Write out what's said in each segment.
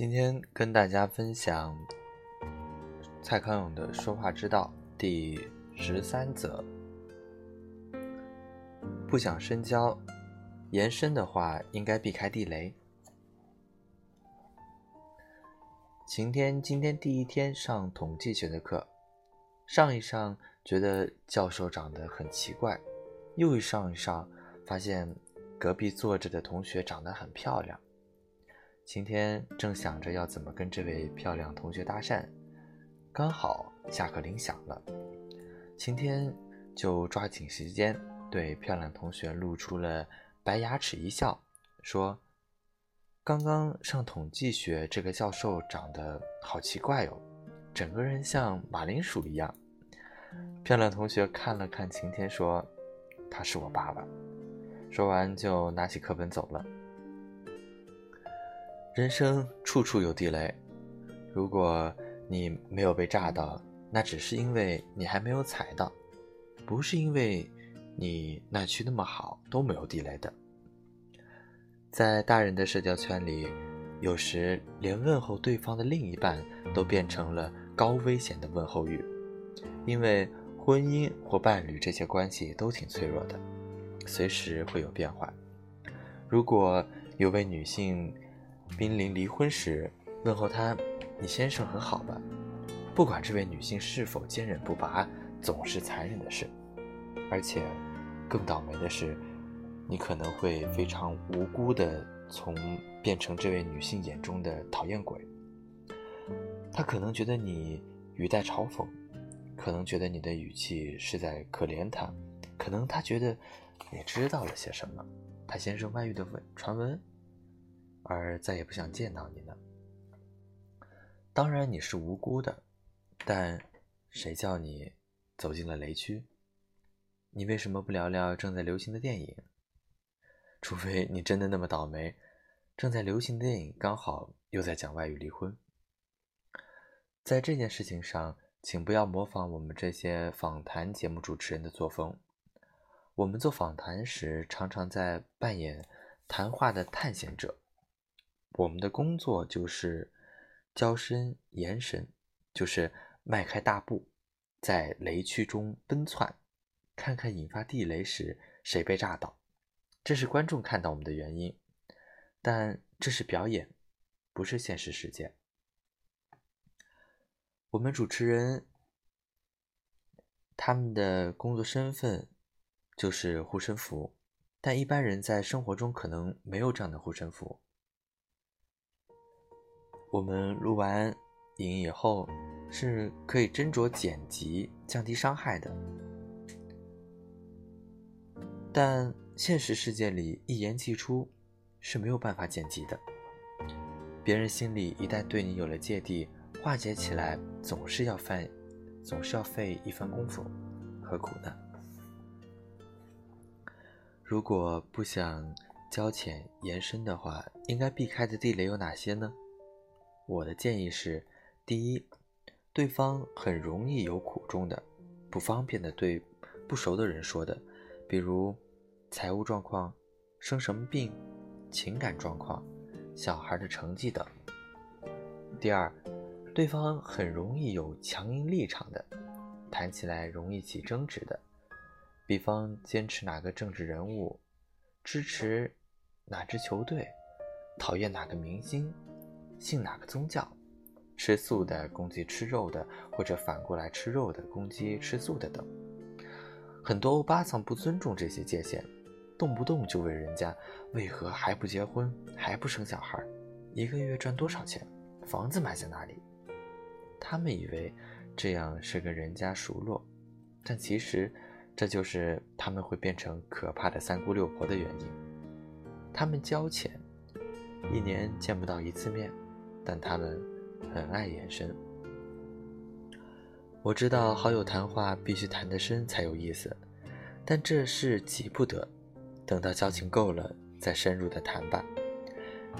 今天跟大家分享蔡康永的说话之道第十三则：不想深交，延伸的话应该避开地雷。晴天今天第一天上统计学的课，上一上觉得教授长得很奇怪，又一上一上发现隔壁坐着的同学长得很漂亮。晴天正想着要怎么跟这位漂亮同学搭讪，刚好下课铃响了，晴天就抓紧时间对漂亮同学露出了白牙齿一笑，说：“刚刚上统计学这个教授长得好奇怪哦，整个人像马铃薯一样。”漂亮同学看了看晴天，说：“他是我爸爸。”说完就拿起课本走了。人生处处有地雷，如果你没有被炸到，那只是因为你还没有踩到，不是因为你那区那么好都没有地雷的。在大人的社交圈里，有时连问候对方的另一半都变成了高危险的问候语，因为婚姻或伴侣这些关系都挺脆弱的，随时会有变化。如果有位女性，濒临离婚时，问候他：“你先生很好吧？”不管这位女性是否坚韧不拔，总是残忍的事。而且，更倒霉的是，你可能会非常无辜的从变成这位女性眼中的讨厌鬼。她可能觉得你语带嘲讽，可能觉得你的语气是在可怜她，可能她觉得你知道了些什么，她先生外遇的闻传闻。而再也不想见到你了。当然你是无辜的，但谁叫你走进了雷区？你为什么不聊聊正在流行的电影？除非你真的那么倒霉，正在流行的电影刚好又在讲外遇离婚。在这件事情上，请不要模仿我们这些访谈节目主持人的作风。我们做访谈时，常常在扮演谈话的探险者。我们的工作就是交身延伸，就是迈开大步，在雷区中奔窜，看看引发地雷时谁被炸倒。这是观众看到我们的原因，但这是表演，不是现实世界。我们主持人他们的工作身份就是护身符，但一般人在生活中可能没有这样的护身符。我们录完影以后，是可以斟酌剪辑，降低伤害的。但现实世界里，一言既出是没有办法剪辑的。别人心里一旦对你有了芥蒂，化解起来总是要费，总是要费一番功夫，何苦呢？如果不想交浅延伸的话，应该避开的地雷有哪些呢？我的建议是：第一，对方很容易有苦衷的、不方便的对不熟的人说的，比如财务状况、生什么病、情感状况、小孩的成绩等。第二，对方很容易有强硬立场的，谈起来容易起争执的，比方坚持哪个政治人物，支持哪支球队，讨厌哪个明星。信哪个宗教？吃素的攻击吃肉的，或者反过来吃肉的攻击吃素的等。很多欧巴桑不尊重这些界限，动不动就问人家为何还不结婚，还不生小孩，一个月赚多少钱，房子买在哪里？他们以为这样是跟人家熟络，但其实这就是他们会变成可怕的三姑六婆的原因。他们交钱，一年见不到一次面。但他们很爱延伸。我知道好友谈话必须谈得深才有意思，但这事急不得，等到交情够了再深入的谈吧。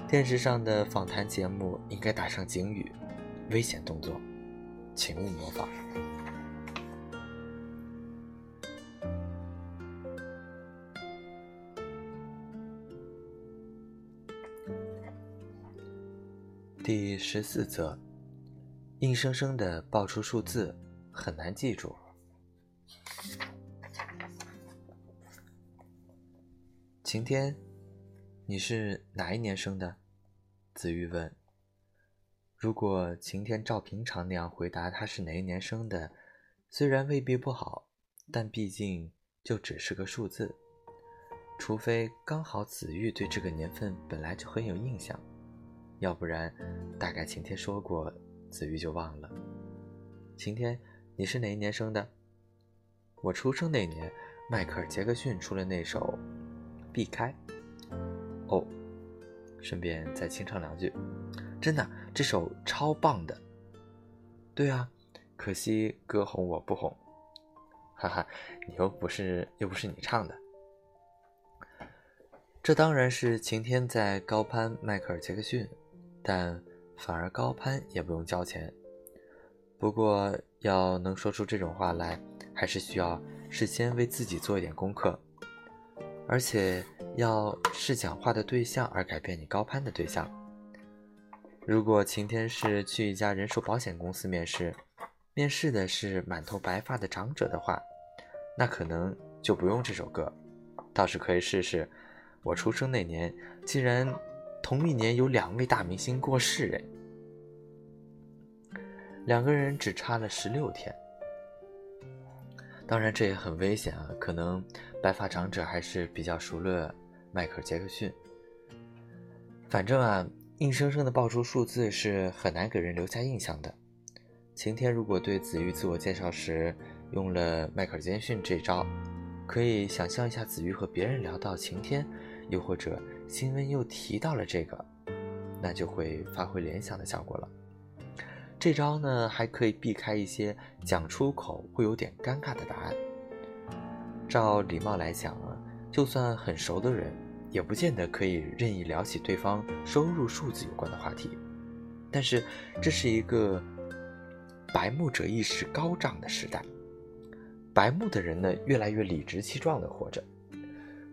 电视上的访谈节目应该打上警语：危险动作，请勿模仿。第十四则，硬生生的报出数字，很难记住。晴天，你是哪一年生的？子玉问。如果晴天照平常那样回答他是哪一年生的，虽然未必不好，但毕竟就只是个数字。除非刚好子玉对这个年份本来就很有印象。要不然，大概晴天说过，子玉就忘了。晴天，你是哪一年生的？我出生那年，迈克尔·杰克逊出了那首《避开》。哦，顺便再清唱两句。真的，这首超棒的。对啊，可惜歌红我不红。哈哈，你又不是又不是你唱的。这当然是晴天在高攀迈克尔·杰克逊。但反而高攀也不用交钱。不过要能说出这种话来，还是需要事先为自己做一点功课，而且要视讲话的对象而改变你高攀的对象。如果晴天是去一家人寿保险公司面试，面试的是满头白发的长者的话，那可能就不用这首歌，倒是可以试试。我出生那年，既然。同一年有两位大明星过世，哎，两个人只差了十六天。当然这也很危险啊，可能白发长者还是比较熟了迈克尔·杰克逊。反正啊，硬生生的报出数字是很难给人留下印象的。晴天如果对子玉自我介绍时用了迈克尔·杰克逊这招，可以想象一下子玉和别人聊到晴天，又或者。新闻又提到了这个，那就会发挥联想的效果了。这招呢，还可以避开一些讲出口会有点尴尬的答案。照礼貌来讲啊，就算很熟的人，也不见得可以任意聊起对方收入数字有关的话题。但是，这是一个白目者意识高涨的时代，白目的人呢，越来越理直气壮地活着。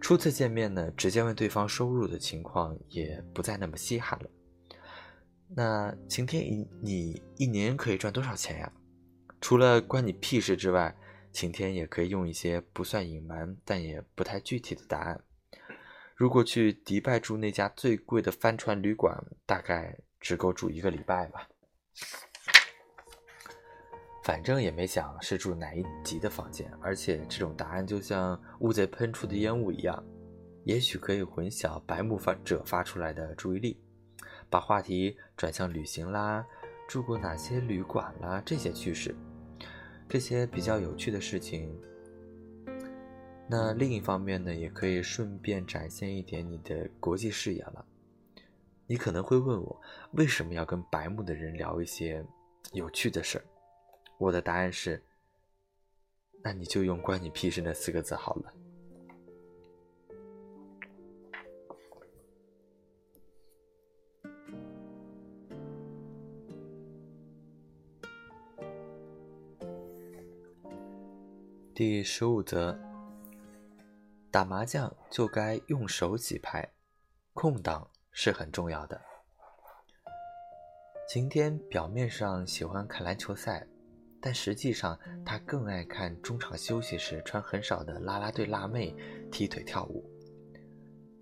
初次见面呢，直接问对方收入的情况也不再那么稀罕了。那晴天，你你一年可以赚多少钱呀？除了关你屁事之外，晴天也可以用一些不算隐瞒但也不太具体的答案。如果去迪拜住那家最贵的帆船旅馆，大概只够住一个礼拜吧。反正也没想是住哪一级的房间，而且这种答案就像乌贼喷出的烟雾一样，也许可以混淆白目发者发出来的注意力，把话题转向旅行啦、住过哪些旅馆啦这些趣事，这些比较有趣的事情。那另一方面呢，也可以顺便展现一点你的国际视野了。你可能会问我，为什么要跟白目的人聊一些有趣的事儿？我的答案是，那你就用“关你屁事”那四个字好了。第十五则，打麻将就该用手洗牌，空档是很重要的。晴天表面上喜欢看篮球赛。但实际上，他更爱看中场休息时穿很少的啦啦队辣妹踢腿跳舞。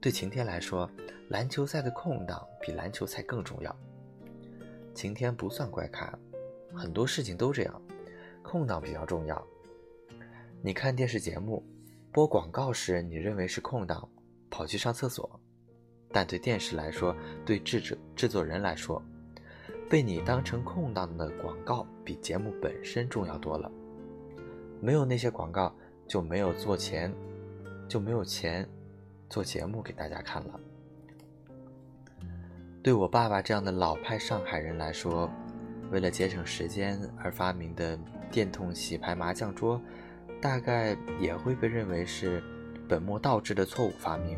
对晴天来说，篮球赛的空档比篮球赛更重要。晴天不算怪咖，很多事情都这样，空档比较重要。你看电视节目，播广告时你认为是空档，跑去上厕所，但对电视来说，对制制制作人来说。被你当成空档的广告，比节目本身重要多了。没有那些广告，就没有做钱，就没有钱做节目给大家看了。对我爸爸这样的老派上海人来说，为了节省时间而发明的电动洗牌麻将桌，大概也会被认为是本末倒置的错误发明。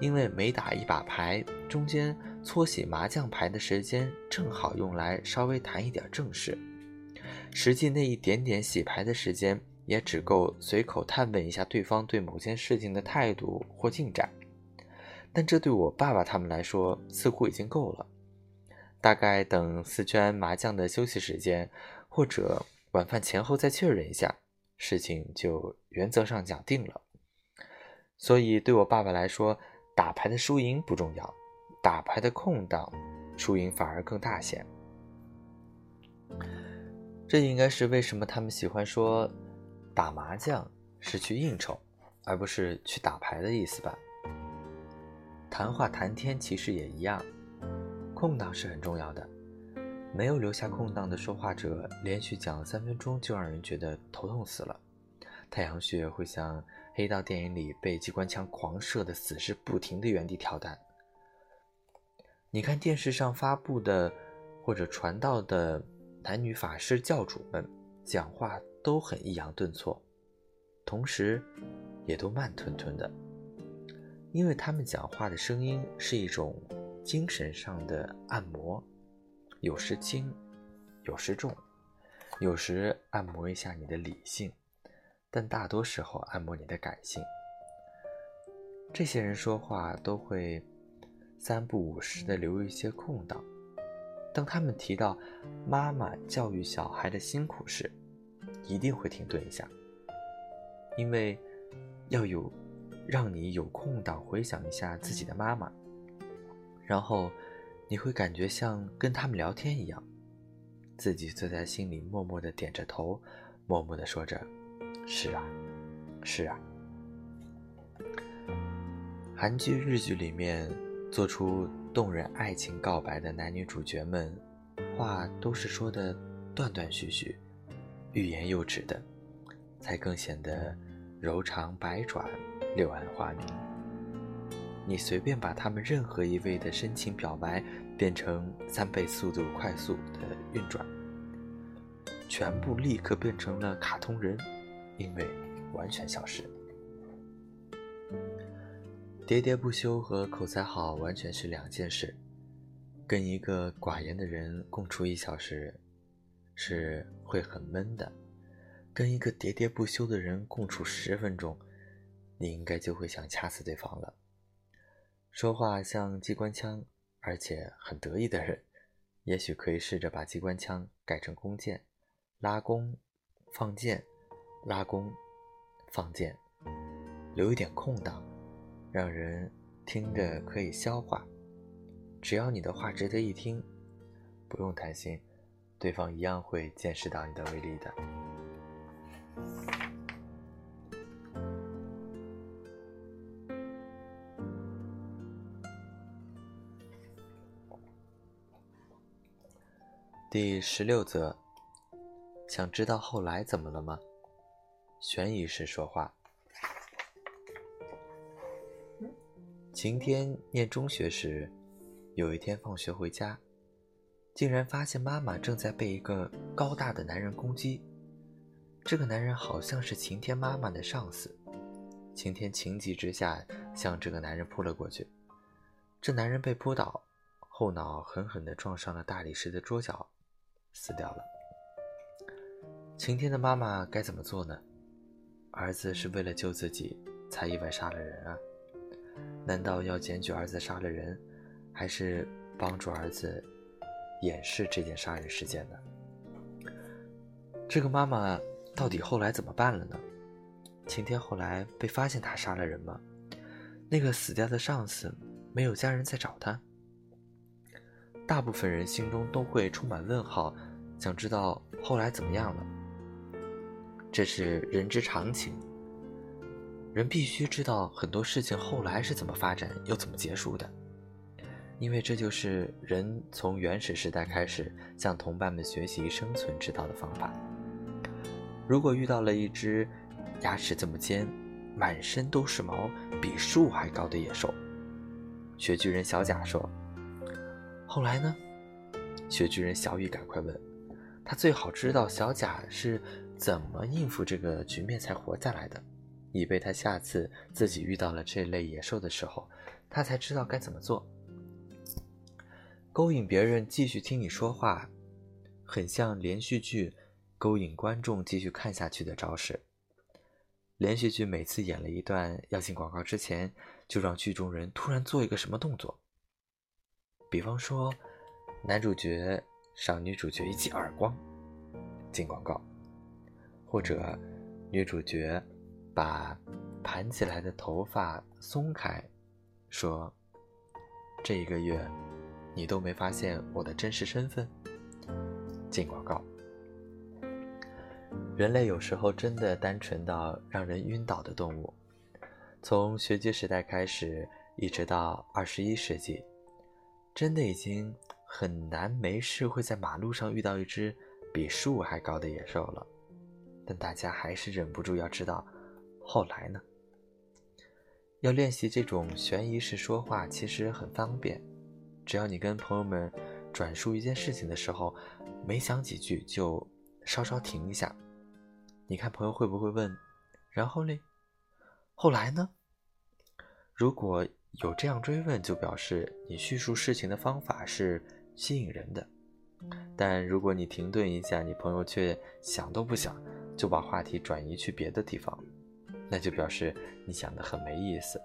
因为每打一把牌，中间搓洗麻将牌的时间正好用来稍微谈一点正事，实际那一点点洗牌的时间也只够随口探问一下对方对某件事情的态度或进展。但这对我爸爸他们来说似乎已经够了。大概等四圈麻将的休息时间，或者晚饭前后再确认一下，事情就原则上讲定了。所以对我爸爸来说，打牌的输赢不重要，打牌的空档，输赢反而更大些。这应该是为什么他们喜欢说打麻将是去应酬，而不是去打牌的意思吧？谈话谈天其实也一样。空档是很重要的，没有留下空档的说话者，连续讲三分钟就让人觉得头痛死了。太阳穴会像黑道电影里被机关枪狂射的死士，不停的原地跳弹。你看电视上发布的或者传道的男女法师教主们讲话都很抑扬顿挫，同时也都慢吞吞的，因为他们讲话的声音是一种。精神上的按摩，有时轻，有时重，有时按摩一下你的理性，但大多时候按摩你的感性。这些人说话都会三不五时的留一些空档，当他们提到妈妈教育小孩的辛苦时，一定会停顿一下，因为要有让你有空档回想一下自己的妈妈。然后，你会感觉像跟他们聊天一样，自己坐在心里默默的点着头，默默的说着：“是啊，是啊。”韩剧、日剧里面做出动人爱情告白的男女主角们，话都是说的断断续续、欲言又止的，才更显得柔肠百转、柳暗花明。你随便把他们任何一位的深情表白变成三倍速度快速的运转，全部立刻变成了卡通人，因为完全消失。喋喋不休和口才好完全是两件事。跟一个寡言的人共处一小时，是会很闷的；跟一个喋喋不休的人共处十分钟，你应该就会想掐死对方了。说话像机关枪，而且很得意的人，也许可以试着把机关枪改成弓箭，拉弓，放箭，拉弓，放箭，留一点空档，让人听着可以消化。只要你的话值得一听，不用担心，对方一样会见识到你的威力的。第十六则，想知道后来怎么了吗？悬疑式说话。晴天念中学时，有一天放学回家，竟然发现妈妈正在被一个高大的男人攻击。这个男人好像是晴天妈妈的上司。晴天情急之下向这个男人扑了过去，这男人被扑倒，后脑狠狠地撞上了大理石的桌角。死掉了。晴天的妈妈该怎么做呢？儿子是为了救自己才意外杀了人啊？难道要检举儿子杀了人，还是帮助儿子掩饰这件杀人事件呢？这个妈妈到底后来怎么办了呢？晴天后来被发现他杀了人吗？那个死掉的上司没有家人在找他？大部分人心中都会充满问号，想知道后来怎么样了。这是人之常情，人必须知道很多事情后来是怎么发展又怎么结束的，因为这就是人从原始时代开始向同伴们学习生存之道的方法。如果遇到了一只牙齿这么尖、满身都是毛、比树还高的野兽，雪巨人小甲说。后来呢？雪巨人小雨赶快问，他最好知道小贾是怎么应付这个局面才活下来的，以备他下次自己遇到了这类野兽的时候，他才知道该怎么做。勾引别人继续听你说话，很像连续剧勾引观众继续看下去的招式。连续剧每次演了一段要进广告之前，就让剧中人突然做一个什么动作，比方说，男主角赏女主角一记耳光，进广告；或者女主角把盘起来的头发松开，说：“这一个月。”你都没发现我的真实身份。进广告。人类有时候真的单纯到让人晕倒的动物。从学居时代开始，一直到二十一世纪，真的已经很难没事会在马路上遇到一只比树还高的野兽了。但大家还是忍不住要知道，后来呢？要练习这种悬疑式说话，其实很方便。只要你跟朋友们转述一件事情的时候，没讲几句就稍稍停一下，你看朋友会不会问？然后嘞，后来呢？如果有这样追问，就表示你叙述事情的方法是吸引人的。但如果你停顿一下，你朋友却想都不想就把话题转移去别的地方，那就表示你想的很没意思，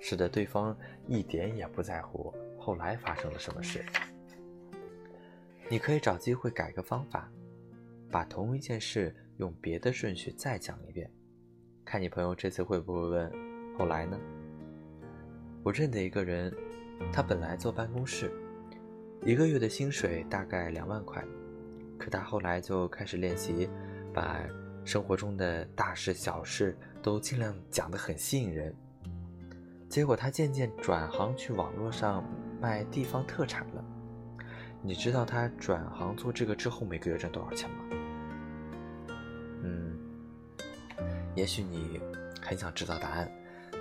使得对方一点也不在乎。后来发生了什么事？你可以找机会改个方法，把同一件事用别的顺序再讲一遍，看你朋友这次会不会问“后来呢？”我认得一个人，他本来坐办公室，一个月的薪水大概两万块，可他后来就开始练习，把生活中的大事小事都尽量讲得很吸引人，结果他渐渐转行去网络上。卖地方特产了，你知道他转行做这个之后每个月赚多少钱吗？嗯，也许你很想知道答案，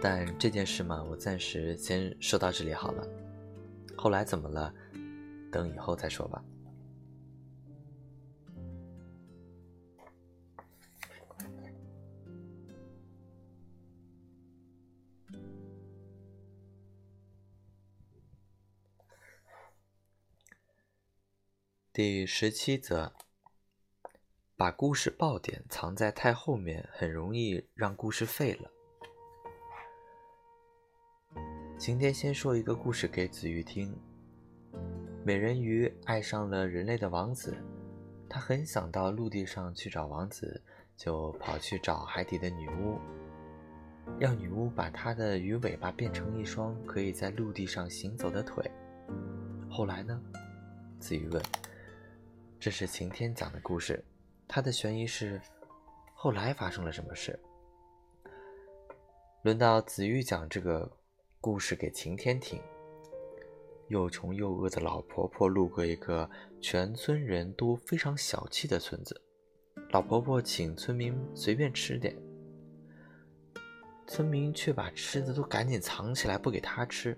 但这件事嘛，我暂时先说到这里好了。后来怎么了？等以后再说吧。第十七则，把故事爆点藏在太后面，很容易让故事废了。晴天先说一个故事给子玉听。美人鱼爱上了人类的王子，她很想到陆地上去找王子，就跑去找海底的女巫，要女巫把她的鱼尾巴变成一双可以在陆地上行走的腿。后来呢？子玉问。这是晴天讲的故事，他的悬疑是后来发生了什么事。轮到子玉讲这个故事给晴天听。又穷又饿的老婆婆路过一个全村人都非常小气的村子，老婆婆请村民随便吃点，村民却把吃的都赶紧藏起来不给她吃。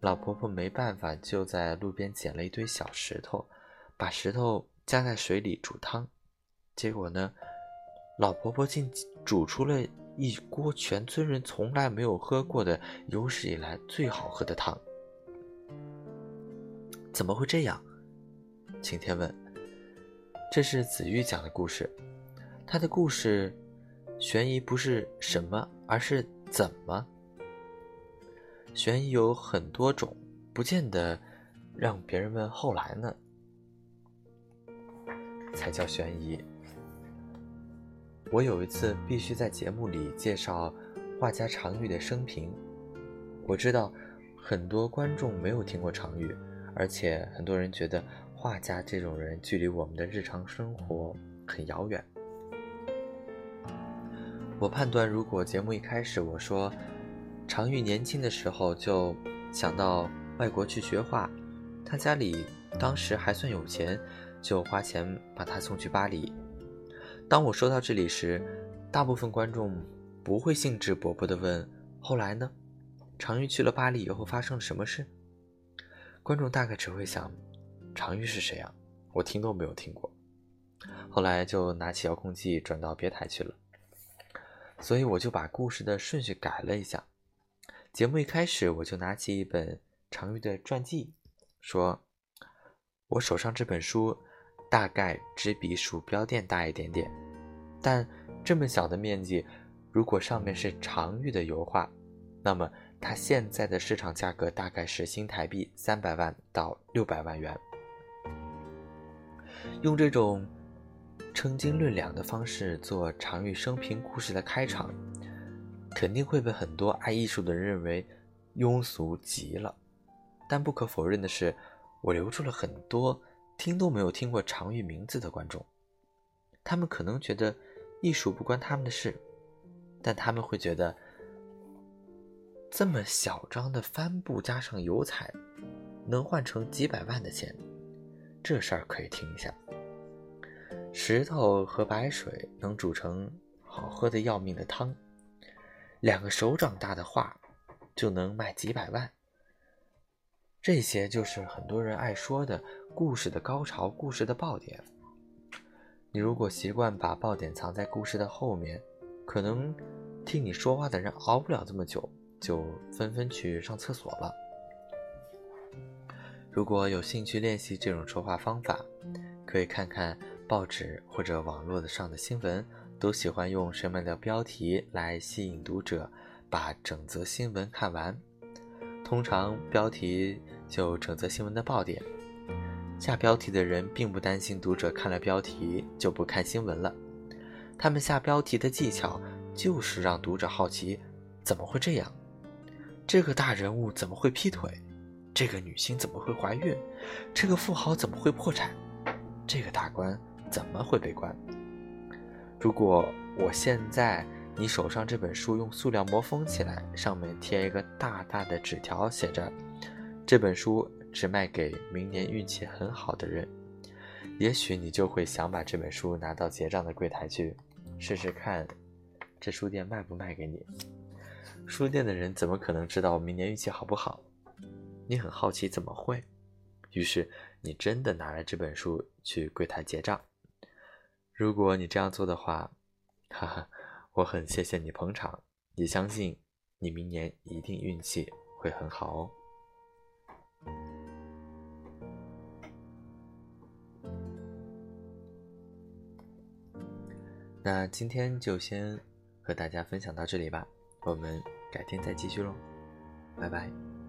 老婆婆没办法，就在路边捡了一堆小石头。把石头加在水里煮汤，结果呢，老婆婆竟煮出了一锅全村人从来没有喝过的有史以来最好喝的汤。怎么会这样？晴天问。这是子玉讲的故事，他的故事悬疑不是什么，而是怎么。悬疑有很多种，不见得让别人问后来呢。才叫悬疑。我有一次必须在节目里介绍画家常玉的生平。我知道很多观众没有听过常玉，而且很多人觉得画家这种人距离我们的日常生活很遥远。我判断，如果节目一开始我说常玉年轻的时候就想到外国去学画，他家里当时还算有钱。就花钱把他送去巴黎。当我说到这里时，大部分观众不会兴致勃勃地问：“后来呢？常玉去了巴黎以后发生了什么事？”观众大概只会想：“常玉是谁啊？我听都没有听过。后来就拿起遥控器转到别台去了。所以我就把故事的顺序改了一下。节目一开始，我就拿起一本常玉的传记，说：“我手上这本书大概只比鼠标垫大一点点，但这么小的面积，如果上面是常玉的油画，那么它现在的市场价格大概是新台币三百万到六百万元。用这种称斤论两的方式做常玉生平故事的开场。”肯定会被很多爱艺术的人认为庸俗极了，但不可否认的是，我留住了很多听都没有听过常玉名字的观众。他们可能觉得艺术不关他们的事，但他们会觉得这么小张的帆布加上油彩，能换成几百万的钱，这事儿可以听一下。石头和白水能煮成好喝的要命的汤。两个手掌大的画，就能卖几百万。这些就是很多人爱说的故事的高潮，故事的爆点。你如果习惯把爆点藏在故事的后面，可能听你说话的人熬不了这么久，就纷纷去上厕所了。如果有兴趣练习这种说话方法，可以看看报纸或者网络上的新闻。都喜欢用什么样的标题来吸引读者把整则新闻看完？通常标题就整则新闻的爆点。下标题的人并不担心读者看了标题就不看新闻了，他们下标题的技巧就是让读者好奇：怎么会这样？这个大人物怎么会劈腿？这个女星怎么会怀孕？这个富豪怎么会破产？这个大官怎么会被关？如果我现在你手上这本书用塑料膜封起来，上面贴一个大大的纸条，写着：“这本书只卖给明年运气很好的人。”也许你就会想把这本书拿到结账的柜台去试试看，这书店卖不卖给你？书店的人怎么可能知道明年运气好不好？你很好奇怎么会？于是你真的拿了这本书去柜台结账。如果你这样做的话，哈哈，我很谢谢你捧场，也相信你明年一定运气会很好哦。那今天就先和大家分享到这里吧，我们改天再继续喽，拜拜。